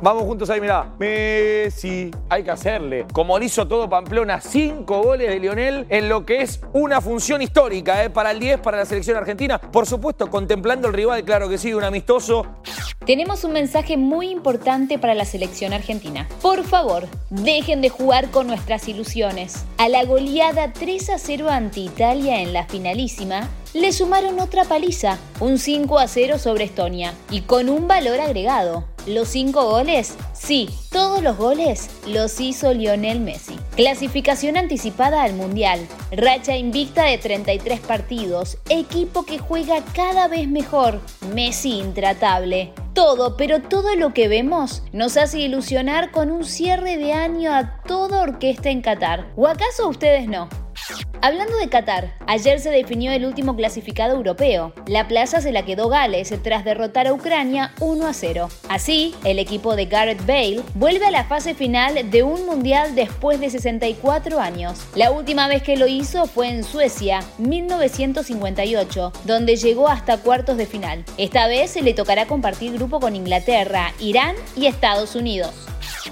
Vamos juntos ahí, mirá. Messi, hay que hacerle. Como lo hizo todo Pamplona, cinco goles de Lionel en lo que es una función histórica ¿eh? para el 10, para la selección argentina. Por supuesto, contemplando el rival, claro que sí, un amistoso. Tenemos un mensaje muy importante para la selección argentina. Por favor, dejen de jugar con nuestras ilusiones. A la goleada 3 a 0 ante Italia en la finalísima, le sumaron otra paliza, un 5 a 0 sobre Estonia, y con un valor agregado. ¿Los cinco goles? Sí, todos los goles los hizo Lionel Messi. Clasificación anticipada al Mundial, racha invicta de 33 partidos, equipo que juega cada vez mejor, Messi intratable. Todo, pero todo lo que vemos nos hace ilusionar con un cierre de año a toda orquesta en Qatar. ¿O acaso ustedes no? Hablando de Qatar, ayer se definió el último clasificado europeo. La plaza se la quedó Gales tras derrotar a Ucrania 1 a 0. Así, el equipo de Gareth Bale vuelve a la fase final de un mundial después de 64 años. La última vez que lo hizo fue en Suecia, 1958, donde llegó hasta cuartos de final. Esta vez se le tocará compartir grupo con Inglaterra, Irán y Estados Unidos.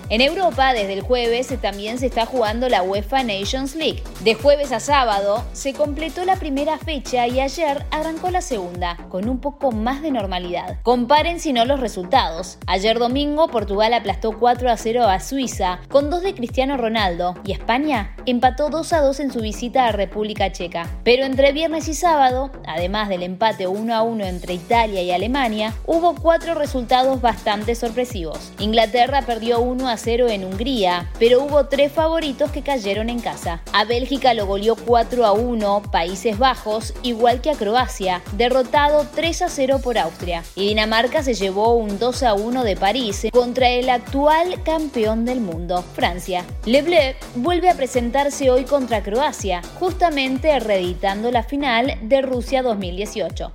En Europa, desde el jueves, también se está jugando la UEFA Nations League. De jueves a sábado se completó la primera fecha y ayer arrancó la segunda, con un poco más de normalidad. Comparen si no los resultados. Ayer domingo, Portugal aplastó 4 a 0 a Suiza, con dos de Cristiano Ronaldo, y España empató 2 a 2 en su visita a República Checa. Pero entre viernes y sábado, además del empate 1 a 1 entre Italia y Alemania, hubo cuatro resultados bastante sorpresivos. Inglaterra perdió 1 a 0 en Hungría, pero hubo tres favoritos que cayeron en casa. A Bélgica lo goleó 4 a 1 Países Bajos, igual que a Croacia, derrotado 3 a 0 por Austria. Y Dinamarca se llevó un 2 a 1 de París contra el actual campeón del mundo, Francia. Le Bleu vuelve a presentarse hoy contra Croacia, justamente reeditando la final de Rusia 2018.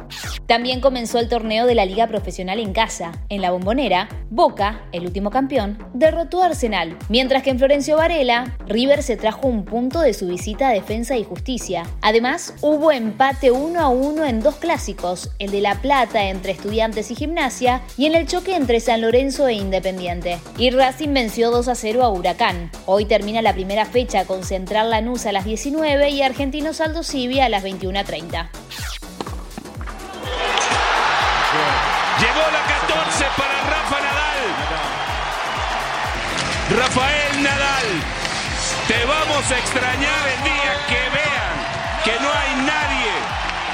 También comenzó el torneo de la Liga Profesional en casa. En la bombonera, Boca, el último campeón, derrotó a Arsenal, mientras que en Florencio Varela, River se trajo un punto de su visita a Defensa y Justicia. Además, hubo empate 1 a 1 en dos clásicos, el de La Plata entre Estudiantes y Gimnasia y en el choque entre San Lorenzo e Independiente. Y Racing venció 2 a 0 a Huracán. Hoy termina la primera fecha con Central Lanús a las 19 y Argentino Saldo Civi a las 21.30. Rafael Nadal, te vamos a extrañar el día que vean que no hay nadie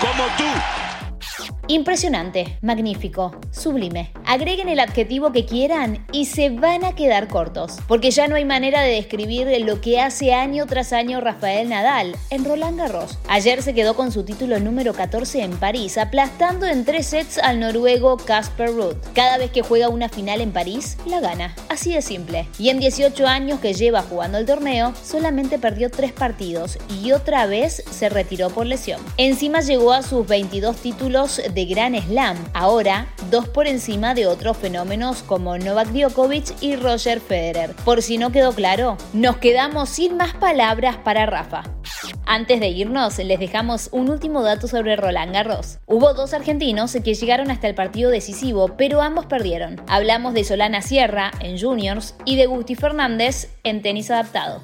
como tú. Impresionante, magnífico, sublime. Agreguen el adjetivo que quieran y se van a quedar cortos, porque ya no hay manera de describir lo que hace año tras año Rafael Nadal en Roland Garros. Ayer se quedó con su título número 14 en París, aplastando en tres sets al noruego Casper Ruud. Cada vez que juega una final en París, la gana. Así de simple. Y en 18 años que lleva jugando el torneo, solamente perdió tres partidos y otra vez se retiró por lesión. Encima llegó a sus 22 títulos de Gran Slam, ahora dos por encima de otros fenómenos como Novak Djokovic y Roger Federer. Por si no quedó claro, nos quedamos sin más palabras para Rafa. Antes de irnos, les dejamos un último dato sobre Roland Garros. Hubo dos argentinos que llegaron hasta el partido decisivo, pero ambos perdieron. Hablamos de Solana Sierra en juniors y de Gusti Fernández en tenis adaptado.